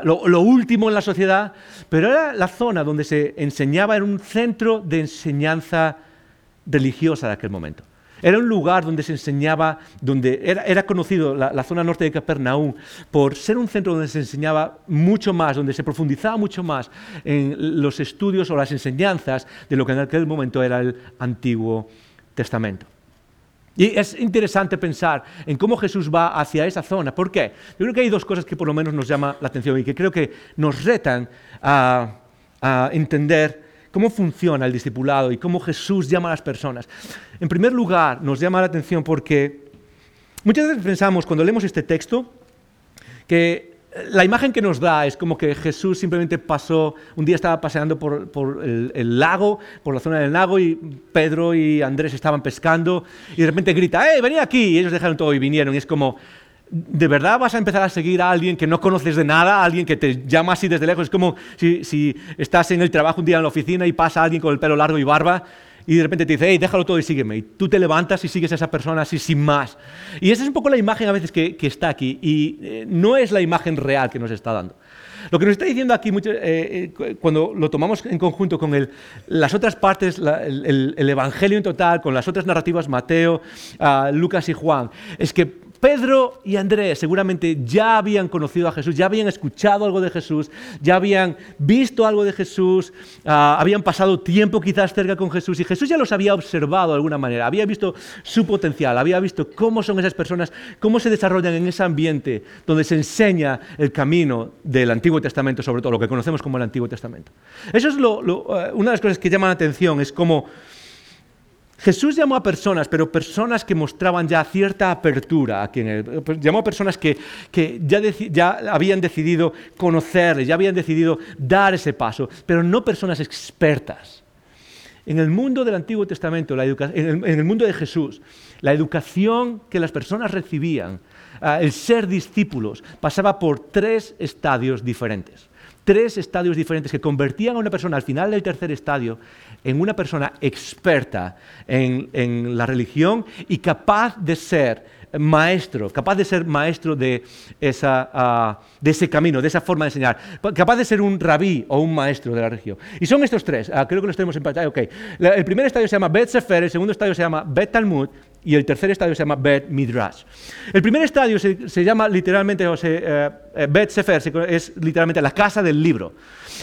S2: lo, lo último en la sociedad, pero era la zona donde se enseñaba, era un centro de enseñanza religiosa de aquel momento. Era un lugar donde se enseñaba, donde era, conocido la, zona norte de Capernaum por ser un centro donde se enseñaba mucho más, donde se profundizaba mucho más en los estudios o las enseñanzas de lo que en aquel momento era el Antiguo Testamento. Y es interesante pensar en cómo Jesús va hacia esa zona. ¿Por qué? Yo creo que hay dos cosas que por lo menos nos llaman la atención y que creo que nos retan a entender cómo funciona el discipulado y cómo Jesús llama a las personas. En primer lugar, nos llama la atención porque muchas veces pensamos, cuando leemos este texto, que la imagen que nos da es como que Jesús simplemente pasó, un día estaba paseando por, el, lago, por la zona del lago, y Pedro y Andrés estaban pescando, y de repente grita, ¡eh, venid aquí! Y ellos dejaron todo y vinieron. Y es como, ¿de verdad vas a empezar a seguir a alguien que no conoces de nada, a alguien que te llama así desde lejos? Es como si, estás en el trabajo un día en la oficina y pasa alguien con el pelo largo y barba y de repente te dice, hey, déjalo todo y sígueme. Y tú te levantas y sigues a esa persona así sin más. Y esa es un poco la imagen a veces que, está aquí. Y eh, no es la imagen real que nos está dando. Lo que nos está diciendo aquí, eh, eh, cuando lo tomamos en conjunto con las otras partes, el, Evangelio en total, con las otras narrativas, Mateo, ah, Lucas y Juan, es que Pedro y Andrés seguramente ya habían conocido a Jesús, ya habían escuchado algo de Jesús, ya habían visto algo de Jesús, ah, habían pasado tiempo quizás cerca con Jesús y Jesús ya los había observado de alguna manera, había visto su potencial, había visto cómo son esas personas, cómo se desarrollan en ese ambiente donde se enseña el camino del Antiguo Testamento, sobre todo lo que conocemos como el Antiguo Testamento. Eso es eh, una de las cosas que llaman la atención, es cómo Jesús llamó a personas, pero personas que mostraban ya cierta apertura. A quien, llamó a personas que, ya, ya, habían decidido conocerle, ya habían decidido dar ese paso, pero no personas expertas. En el mundo del Antiguo Testamento, la en, el, mundo de Jesús, la educación que las personas recibían, el ser discípulos, pasaba por tres estadios diferentes tres estadios diferentes que convertían a una persona al final del tercer estadio en una persona experta en, la religión y capaz de ser maestro, capaz de ser maestro ah, de ese camino, de esa forma de enseñar, capaz de ser un rabí o un maestro de la religión. Y son estos tres, ah, creo que los tenemos en pantalla. Okay. el primer estadio se llama Bet Sefer, el segundo estadio se llama Bet Talmud y el tercer estadio se llama Bet Midrash. El primer estadio se, llama literalmente, o eh, eh, Bet Sefer es literalmente la casa del libro.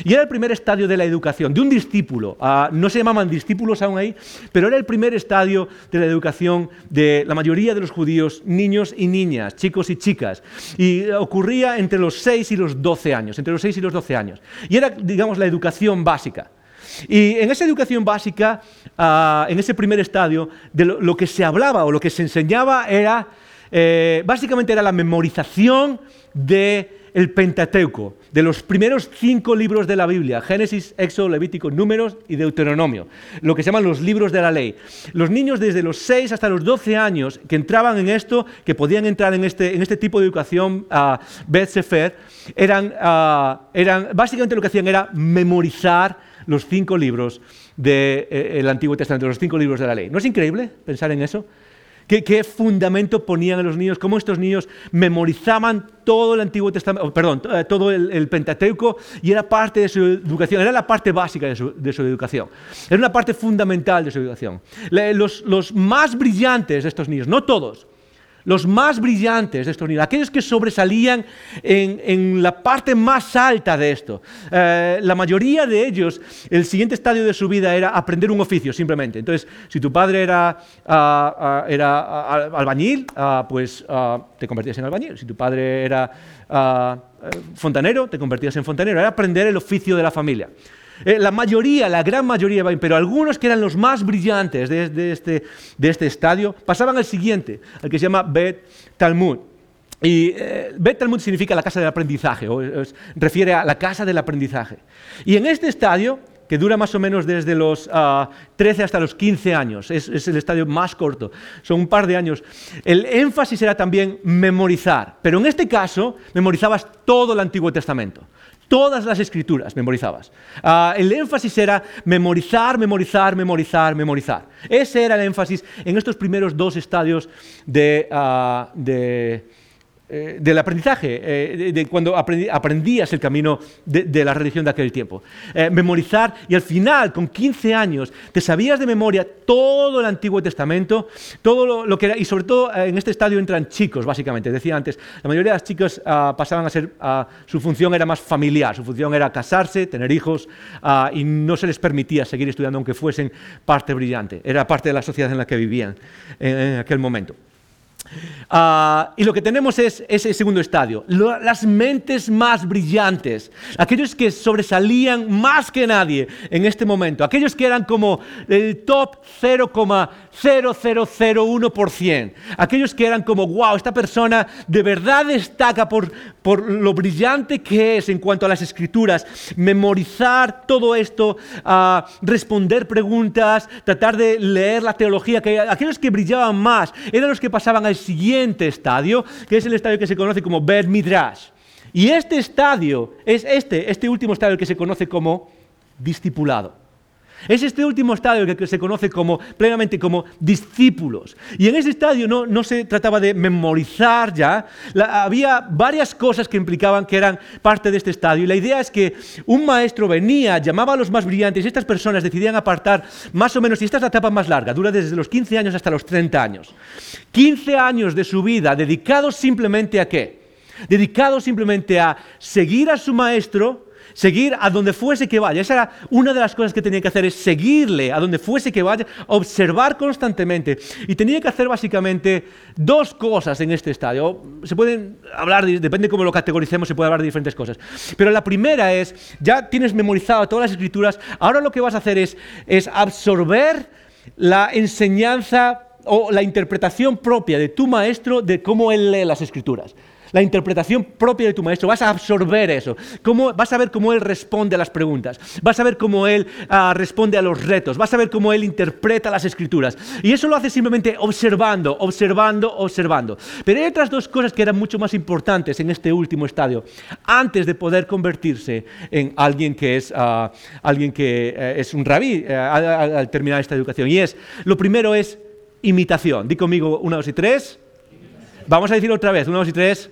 S2: Y era el primer estadio de la educación, de un discípulo. Ah, no se llamaban discípulos aún ahí, pero era el primer estadio de la educación de la mayoría de los judíos, niños y niñas, chicos y chicas. Y ocurría entre los 6 y los 12 años, entre los 6 y los 12 años. Y era, digamos, la educación básica. Y en esa educación básica, ah, en ese primer estadio, de lo, que se hablaba o lo que se enseñaba era, eh, básicamente era la memorización del el Pentateuco, de los primeros cinco libros de la Biblia, Génesis, Éxodo, Levítico, Números y Deuteronomio, lo que se llaman los libros de la ley. Los niños desde los 6 hasta los 12 años que entraban en esto, que podían entrar en este, en este tipo de educación a uh, Beth Sefer, eran, ah, eran, básicamente lo que hacían era memorizar los cinco libros del eh, Antiguo Testamento, los cinco libros de la ley. ¿No es increíble pensar en eso? ¿Qué, fundamento ponían a los niños? ¿Cómo estos niños memorizaban todo el Antiguo Testamento, oh, perdón, eh, todo el, Pentateuco y era parte de su educación, era la parte básica de su, educación, era una parte fundamental de su educación. Los, los más brillantes de estos niños, no todos, los más brillantes de estos niños, aquellos que sobresalían en, la parte más alta de esto. Eh, la mayoría de ellos, el siguiente estadio de su vida era aprender un oficio, simplemente. Entonces, si tu padre era, ah, ah, era albañil, ah, pues te convertías en albañil. Si tu padre era fontanero, te convertías en fontanero. Era aprender el oficio de la familia. Eh, la mayoría, la gran mayoría, pero algunos que eran los más brillantes de, este, de este estadio, pasaban al siguiente, al que se llama Bet Talmud. Y eh, Bet Talmud significa la casa del aprendizaje, o refiere a la casa del aprendizaje. Y en este estadio, que dura más o menos desde los 13 ah, hasta los 15 años, es, es, el estadio más corto, son un par de años, el énfasis era también memorizar, pero en este caso memorizabas todo el Antiguo Testamento. Todas las escrituras memorizabas. Ah, el énfasis era memorizar, memorizar, memorizar, memorizar. Ese era el énfasis en estos primeros dos estadios de, ah, de eh, del aprendizaje, eh, de, cuando aprendías el camino de, la religión de aquel tiempo. Eh, memorizar y al final, con 15 años, te sabías de memoria todo el Antiguo Testamento, todo lo, que y sobre todo en este estadio entran chicos, básicamente. Decía antes, la mayoría de las chicas ah, pasaban a ser, ah, su función era más familiar, su función era casarse, tener hijos, ah, y no se les permitía seguir estudiando aunque fuesen parte brillante. Era parte de la sociedad en la que vivían en aquel momento. Ah, y lo que tenemos es ese segundo estadio, las mentes más brillantes, aquellos que sobresalían más que nadie en este momento, aquellos que eran como el top 0,0001%, aquellos que eran como, wow, esta persona de verdad destaca por, por lo brillante que es en cuanto a las escrituras, memorizar todo esto, ah, responder preguntas, tratar de leer la teología, que aquellos que brillaban más eran los que pasaban al siguiente estadio, que es el estadio que se conoce como Bet Midrash. Y este estadio es este, este último estadio que se conoce como discipulado. Es este último estadio que se conoce como, plenamente como discípulos. Y en ese estadio no, se trataba de memorizar ya, había varias cosas que implicaban que eran parte de este estadio. Y la idea es que un maestro venía, llamaba a los más brillantes y estas personas decidían apartar más o menos, y esta es la etapa más larga, dura desde los 15 años hasta los 30 años. 15 años de su vida dedicados simplemente a qué? Dedicados simplemente a seguir a su maestro, seguir a donde fuese que vaya. Esa era una de las cosas que tenía que hacer, es seguirle a donde fuese que vaya, observar constantemente. Y tenía que hacer básicamente dos cosas en este estadio. Se pueden hablar, depende de cómo lo categoricemos, se puede hablar de diferentes cosas. Pero la primera es, ya tienes memorizado todas las escrituras, ahora lo que vas a hacer es absorber la enseñanza o la interpretación propia de tu maestro de cómo él lee las escrituras la interpretación propia de tu maestro, vas a absorber eso, vas a ver cómo él responde a las preguntas, vas a ver cómo él ah, responde a los retos, vas a ver cómo él interpreta las escrituras. Y eso lo hace simplemente observando, observando, observando. Pero hay otras dos cosas que eran mucho más importantes en este último estadio, antes de poder convertirse en alguien que es, ah, alguien que, eh, es un rabí eh, al, terminar esta educación. Y es, lo primero es imitación. Di conmigo una, dos y tres. Vamos a decir otra vez, una, dos y tres.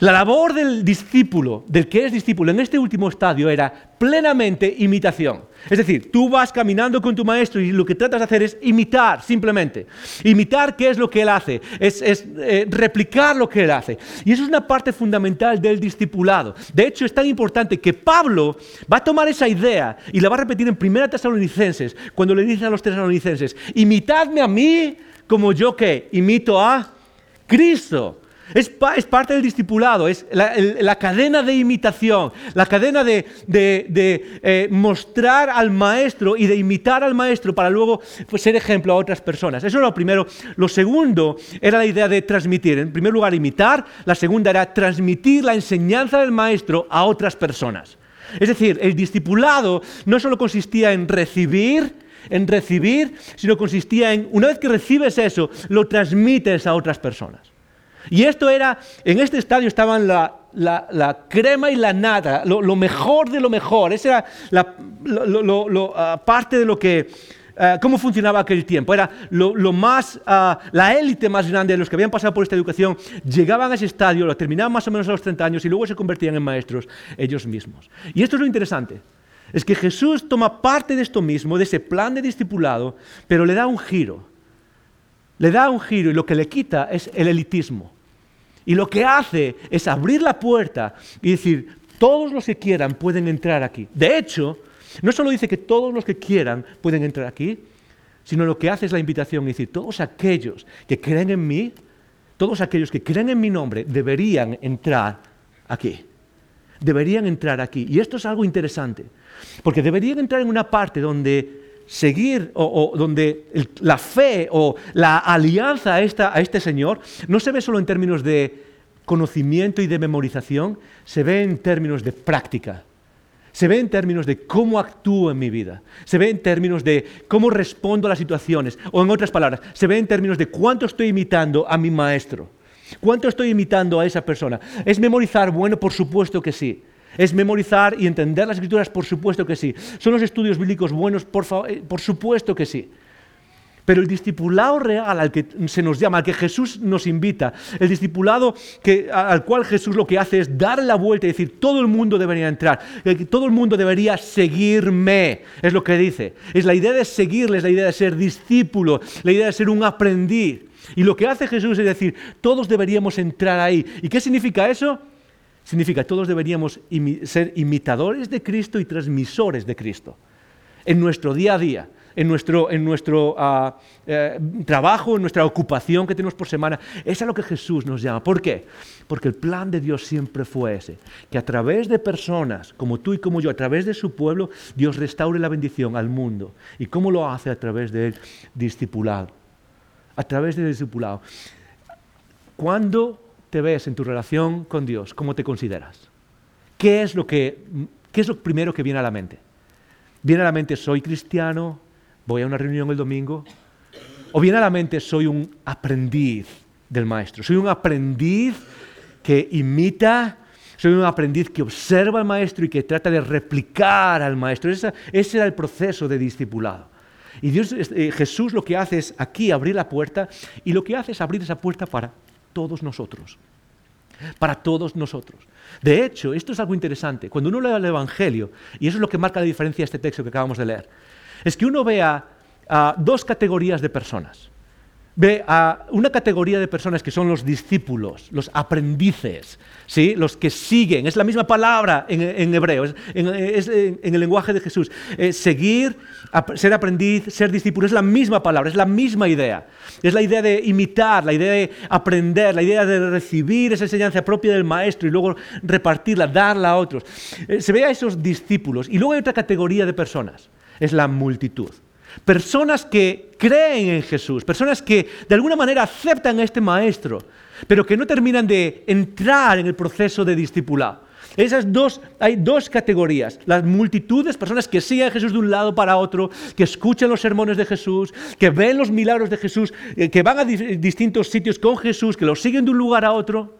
S2: La labor del discípulo, del que es discípulo en este último estadio era plenamente imitación. Es decir, tú vas caminando con tu maestro y lo que tratas de hacer es imitar simplemente. Imitar qué es lo que él hace, es, eh, replicar lo que él hace. Y eso es una parte fundamental del discipulado. De hecho, es tan importante que Pablo va a tomar esa idea y la va a repetir en 1 Tesalonicenses, cuando le dice a los tesalonicenses, imitadme a mí como yo que imito a Cristo. Es, parte del discipulado, es la, cadena de imitación, la cadena de, eh, mostrar al maestro y de imitar al maestro para luego pues, ser ejemplo a otras personas. Eso era lo primero. Lo segundo era la idea de transmitir. En primer lugar, imitar. La segunda era transmitir la enseñanza del maestro a otras personas. Es decir, el discipulado no solo consistía en recibir, en recibir, sino consistía en, una vez que recibes eso, lo transmites a otras personas. Y esto era, en este estadio estaban la, crema y la nada, lo, mejor de lo mejor. Esa era la ah, parte de lo que, ah, cómo funcionaba aquel tiempo. Era lo, más, ah, la élite más grande de los que habían pasado por esta educación, llegaban a ese estadio, lo terminaban más o menos a los 30 años y luego se convertían en maestros ellos mismos. Y esto es lo interesante. Es que Jesús toma parte de esto mismo, de ese plan de discipulado, pero le da un giro. Le da un giro y lo que le quita es el elitismo. Y lo que hace es abrir la puerta y decir, todos los que quieran pueden entrar aquí. De hecho, no solo dice que todos los que quieran pueden entrar aquí, sino lo que hace es la invitación y decir, todos aquellos que creen en mí, todos aquellos que creen en mi nombre deberían entrar aquí. Deberían entrar aquí. Y esto es algo interesante, porque deberían entrar en una parte donde seguir o, donde la fe o la alianza a, esta, a este Señor no se ve solo en términos de conocimiento y de memorización, se ve en términos de práctica. Se ve en términos de cómo actúo en mi vida. Se ve en términos de cómo respondo a las situaciones. O en otras palabras, se ve en términos de cuánto estoy imitando a mi maestro. ¿Cuánto estoy imitando a esa persona? ¿Es memorizar? Bueno, por supuesto que sí. ¿Es memorizar y entender las escrituras? Por supuesto que sí. ¿Son los estudios bíblicos buenos? Por, eh, por supuesto que sí. Pero el discipulado real al que se nos llama, al que Jesús nos invita, el discipulado que, al cual Jesús lo que hace es dar la vuelta y decir, todo el mundo debería entrar, todo el mundo debería seguirme, es lo que dice. Es la idea de seguirle, es la idea de ser discípulo, la idea de ser un aprendiz. Y lo que hace Jesús es decir, todos deberíamos entrar ahí. ¿Y qué significa eso? Significa todos deberíamos ser imitadores de Cristo y transmisores de Cristo en nuestro día a día, en nuestro, en nuestro ah, eh, trabajo, en nuestra ocupación que tenemos por semana. Es a lo que Jesús nos llama. ¿Por qué? Porque el plan de Dios siempre fue ese, que a través de personas como tú y como yo, a través de su pueblo, Dios restaure la bendición al mundo. ¿Y cómo lo hace? A través del discipulado. A través del discipulado. ¿Cuándo te ves en tu relación con Dios? ¿Cómo te consideras? ¿Qué es lo, que, qué es lo primero que viene a la mente? ¿Viene a la mente soy cristiano? ¿Voy a una reunión el domingo? ¿O viene a la mente soy un aprendiz del maestro? Soy un aprendiz que imita, soy un aprendiz que observa al maestro y que trata de replicar al maestro. Ese, era el proceso de discipulado. Y Dios, eh, Jesús lo que hace es aquí abrir la puerta y lo que hace es abrir esa puerta para todos nosotros. Para todos nosotros. De hecho, esto es algo interesante. Cuando uno lee el Evangelio, y eso es lo que marca la diferencia de este texto que acabamos de leer, es que uno vea dos categorías de personas ve a una categoría de personas que son los discípulos, los aprendices, ¿sí? los que siguen. Es la misma palabra en, hebreo, en, el lenguaje de Jesús. Eh, seguir, ser aprendiz, ser discípulo, es la misma palabra, es la misma idea. Es la idea de imitar, la idea de aprender, la idea de recibir esa enseñanza propia del maestro y luego repartirla, darla a otros. Eh, se ve a esos discípulos. Y luego hay otra categoría de personas, es la multitud. Personas que creen en Jesús, personas que de alguna manera aceptan a este maestro, pero que no terminan de entrar en el proceso de discipulado. Esas dos, hay dos categorías. Las multitudes, personas que siguen a Jesús de un lado para otro, que escuchan los sermones de Jesús, que ven los milagros de Jesús, eh, que van a distintos sitios con Jesús, que los siguen de un lugar a otro.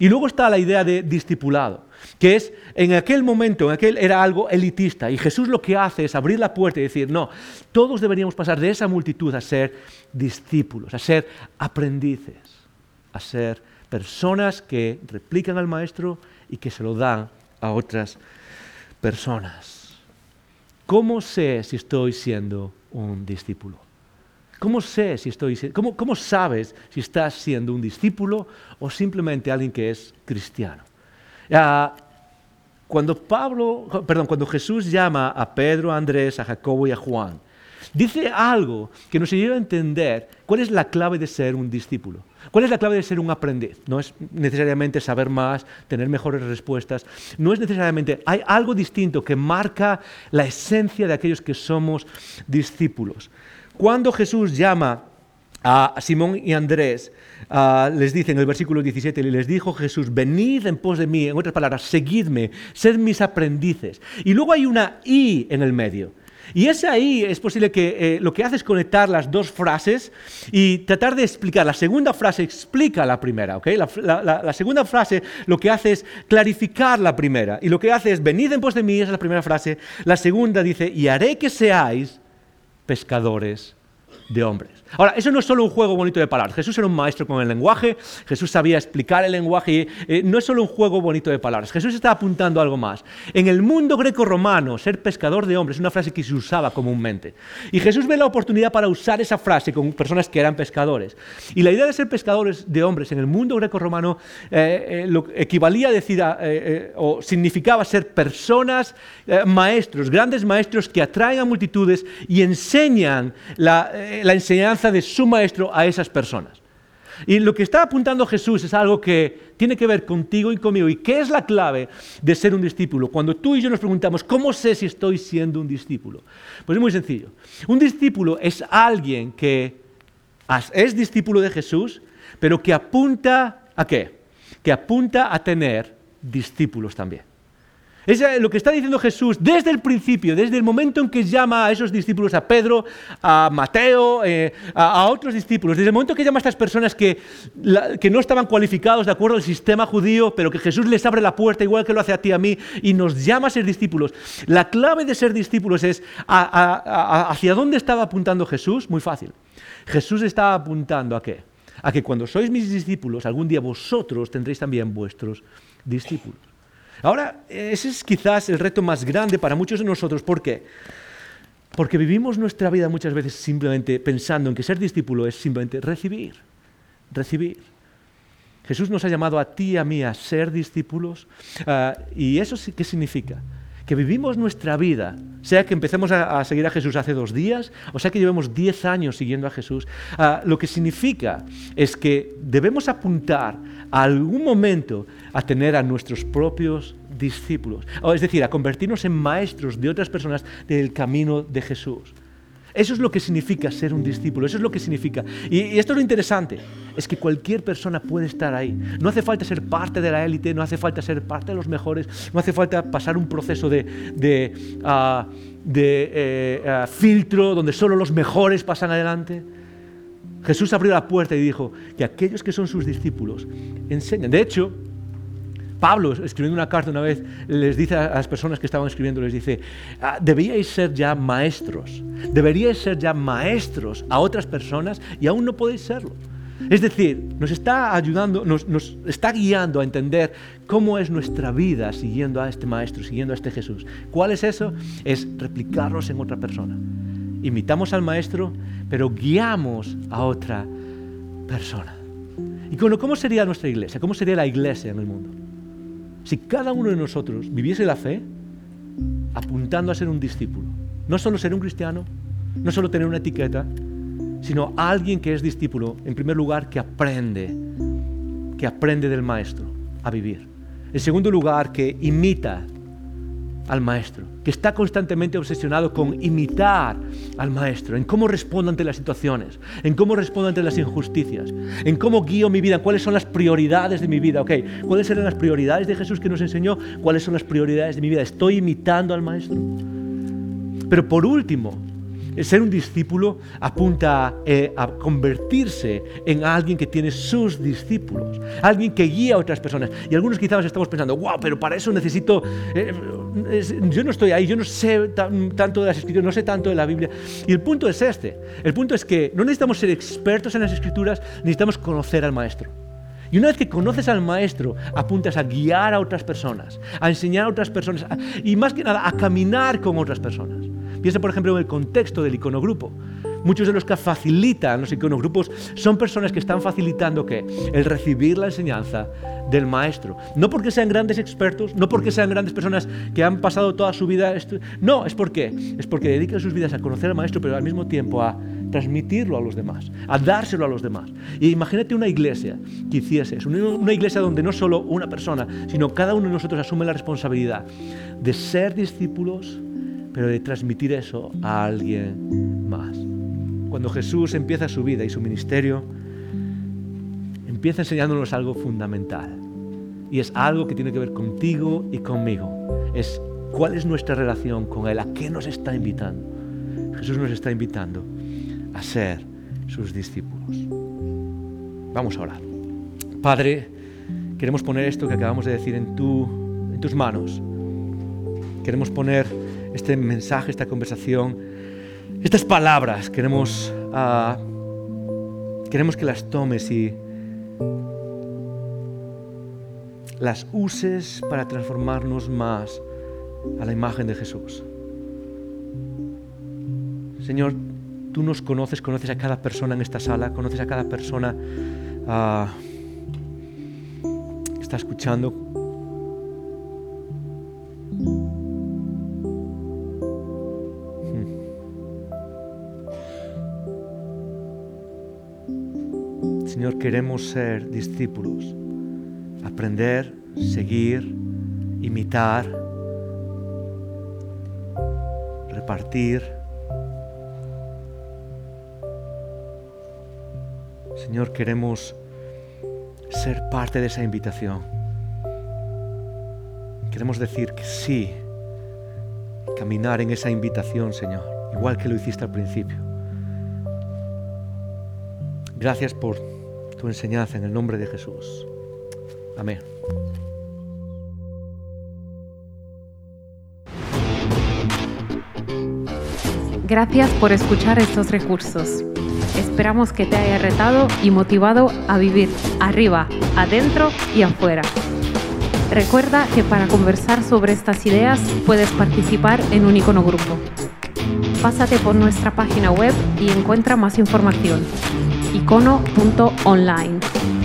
S2: Y luego está la idea de discipulado, que es en aquel momento, en aquel era algo elitista. Y Jesús lo que hace es abrir la puerta y decir, no, todos deberíamos pasar de esa multitud a ser discípulos, a ser aprendices, a ser personas que replican al Maestro y que se lo dan a otras personas. ¿Cómo sé si estoy siendo un discípulo? ¿Cómo sé si estoy cómo, sabes si estás siendo un discípulo o simplemente alguien que es cristiano? cuando Pablo, perdón, cuando Jesús llama a Pedro, a Andrés, a Jacobo y a Juan, dice algo que nos ayuda a entender cuál es la clave de ser un discípulo. ¿Cuál es la clave de ser un aprendiz? No es necesariamente saber más, tener mejores respuestas, no es necesariamente, hay algo distinto que marca la esencia de aquellos que somos discípulos. Cuando Jesús llama a Simón y Andrés, ah, les dice en el versículo 17, les dijo Jesús, venid en pos de mí, en otras palabras, seguidme, sed mis aprendices. Y luego hay una I en el medio. Y es ahí, es posible que eh, lo que hace es conectar las dos frases y tratar de explicar. La segunda frase explica la primera, ¿ok? La, segunda frase lo que hace es clarificar la primera. Y lo que hace es, venid en pos de mí, esa es la primera frase. La segunda dice, y haré que seáis pescadores de hombres. Ahora, eso no es solo un juego bonito de palabras. Jesús era un maestro con el lenguaje, Jesús sabía explicar el lenguaje, eh, no es solo un juego bonito de palabras. Jesús está apuntando a algo más. En el mundo greco-romano, ser pescador de hombres es una frase que se usaba comúnmente. Y Jesús ve la oportunidad para usar esa frase con personas que eran pescadores. Y la idea de ser pescadores de hombres en el mundo greco-romano eh, eh, equivalía a decir, o significaba ser personas, maestros, grandes maestros que atraen a multitudes y enseñan la enseñanza de su maestro a esas personas. Y lo que está apuntando Jesús es algo que tiene que ver contigo y conmigo. ¿Y qué es la clave de ser un discípulo? Cuando tú y yo nos preguntamos, ¿cómo sé si estoy siendo un discípulo? Pues es muy sencillo. Un discípulo es alguien que es discípulo de Jesús, pero que apunta a qué? Que apunta a tener discípulos también. Es lo que está diciendo Jesús desde el principio, desde el momento en que llama a esos discípulos, a Pedro, a Mateo, eh, a, otros discípulos, desde el momento que llama a estas personas que, que, no estaban cualificados de acuerdo al sistema judío, pero que Jesús les abre la puerta igual que lo hace a ti a mí y nos llama a ser discípulos. La clave de ser discípulos es hacia dónde estaba apuntando Jesús. Muy fácil. Jesús estaba apuntando a qué? A que cuando sois mis discípulos, algún día vosotros tendréis también vuestros discípulos. Ahora, ese es quizás el reto más grande para muchos de nosotros. ¿Por qué? Porque vivimos nuestra vida muchas veces simplemente pensando en que ser discípulo es simplemente recibir, recibir. Jesús nos ha llamado a ti y a mí a ser discípulos. Ah, ¿Y eso qué significa? Que vivimos nuestra vida, sea que empecemos a, seguir a Jesús hace dos días, o sea que llevemos diez años siguiendo a Jesús, ah, lo que significa es que debemos apuntar a algún momento a tener a nuestros propios discípulos, es decir, a convertirnos en maestros de otras personas del camino de Jesús. Eso es lo que significa ser un discípulo, eso es lo que significa. Y, esto es lo interesante, es que cualquier persona puede estar ahí. No hace falta ser parte de la élite, no hace falta ser parte de los mejores, no hace falta pasar un proceso de, ah, eh, ah, filtro donde solo los mejores pasan adelante. Jesús abrió la puerta y dijo que aquellos que son sus discípulos enseñan. De hecho, Pablo, escribiendo una carta una vez, les dice a las personas que estaban escribiendo, les dice, ah, deberíais ser ya maestros, deberíais ser ya maestros a otras personas y aún no podéis serlo. Es decir, nos está ayudando, nos, está guiando a entender cómo es nuestra vida siguiendo a este Maestro, siguiendo a este Jesús. ¿Cuál es eso? Es replicarlos en otra persona. Imitamos al Maestro, pero guiamos a otra persona. ¿Y cómo sería nuestra iglesia? ¿Cómo sería la iglesia en el mundo? Si cada uno de nosotros viviese la fe apuntando a ser un discípulo, no solo ser un cristiano, no solo tener una etiqueta, sino alguien que es discípulo, en primer lugar, que aprende, que aprende del maestro a vivir. En segundo lugar, que imita al maestro, que está constantemente obsesionado con imitar al maestro, en cómo respondo ante las situaciones, en cómo respondo ante las injusticias, en cómo guío mi vida, cuáles son las prioridades de mi vida, ok, cuáles eran las prioridades de Jesús que nos enseñó, cuáles son las prioridades de mi vida, estoy imitando al maestro. Pero por último, ser un discípulo apunta eh, a convertirse en alguien que tiene sus discípulos, alguien que guía a otras personas. Y algunos quizás estamos pensando, wow, pero para eso necesito... Eh, yo no estoy ahí, yo no sé tanto de las escrituras, no sé tanto de la Biblia. Y el punto es este. El punto es que no necesitamos ser expertos en las escrituras, necesitamos conocer al Maestro. Y una vez que conoces al maestro, apuntas a guiar a otras personas, a enseñar a otras personas y más que nada a caminar con otras personas. Piensa, por ejemplo, en el contexto del iconogrupo. Muchos de los que facilitan los iconogrupos son personas que están facilitando que el recibir la enseñanza del maestro. No porque sean grandes expertos, no porque sean grandes personas que han pasado toda su vida. No, es porque es porque dedican sus vidas a conocer al maestro, pero al mismo tiempo a transmitirlo a los demás, a dárselo a los demás. Y imagínate una iglesia que hiciese eso, una iglesia donde no solo una persona, sino cada uno de nosotros asume la responsabilidad de ser discípulos pero de transmitir eso a alguien más. Cuando Jesús empieza su vida y su ministerio, empieza enseñándonos algo fundamental. Y es algo que tiene que ver contigo y conmigo. Es cuál es nuestra relación con Él, a qué nos está invitando. Jesús nos está invitando a ser sus discípulos. Vamos a orar. Padre, queremos poner esto que acabamos de decir en, tu, en tus manos. Queremos poner este mensaje, esta conversación, estas palabras, queremos, ah, queremos que las tomes y las uses para transformarnos más a la imagen de Jesús. Señor, tú nos conoces, conoces a cada persona en esta sala, conoces a cada persona ah, que está escuchando, Señor, queremos ser discípulos, aprender, seguir, imitar, repartir. Señor, queremos ser parte de esa invitación. Queremos decir que sí, caminar en esa invitación, Señor, igual que lo hiciste al principio. Gracias por tu enseñanza en el nombre de Jesús. Amén.
S1: Gracias por escuchar estos recursos. Esperamos que te haya retado y motivado a vivir arriba, adentro y afuera. Recuerda que para conversar sobre estas ideas puedes participar en un icono grupo. Pásate por nuestra página web y encuentra más información icono.online.